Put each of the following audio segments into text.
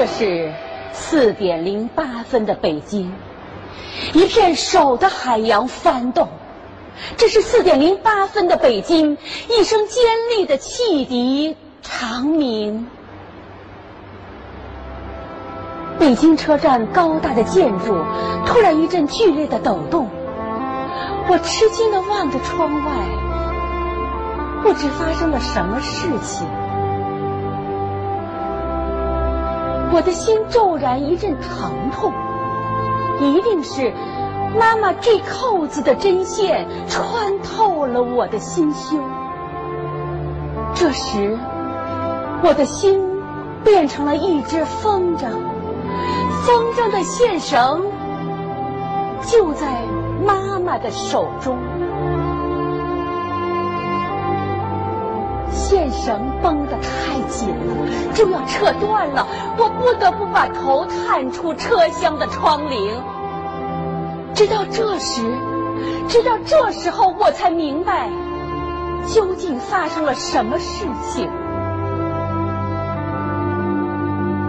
这是四点零八分的北京，一片手的海洋翻动。这是四点零八分的北京，一声尖利的汽笛长鸣。北京车站高大的建筑突然一阵剧烈的抖动，我吃惊的望着窗外，不知发生了什么事情。我的心骤然一阵疼痛，一定是妈妈这扣子的针线穿透了我的心胸。这时，我的心变成了一只风筝，风筝的线绳就在妈妈的手中。线绳绷得太紧了，就要扯断了。我不得不把头探出车厢的窗棂。直到这时，直到这时候，我才明白究竟发生了什么事情。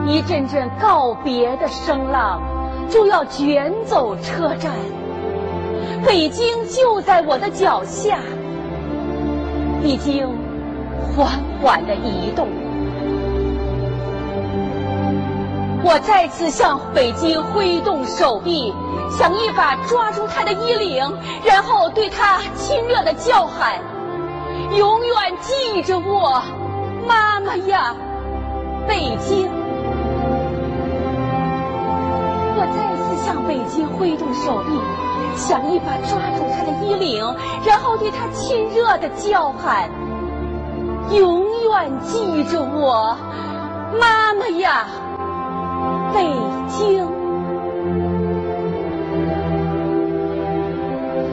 一阵阵告别的声浪就要卷走车站，北京就在我的脚下，已经。缓缓的移动，我再次向北京挥动手臂，想一把抓住他的衣领，然后对他亲热的叫喊：“永远记着我，妈妈呀，北京！”我再次向北京挥动手臂，想一把抓住他的衣领，然后对他亲热的叫喊。永远记着我，妈妈呀，北京！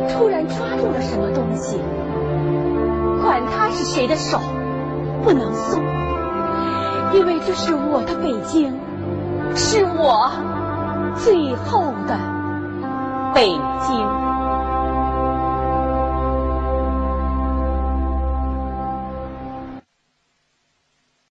突然抓住了什么东西，管他是谁的手，不能松，因为这是我的北京，是我最后的北京。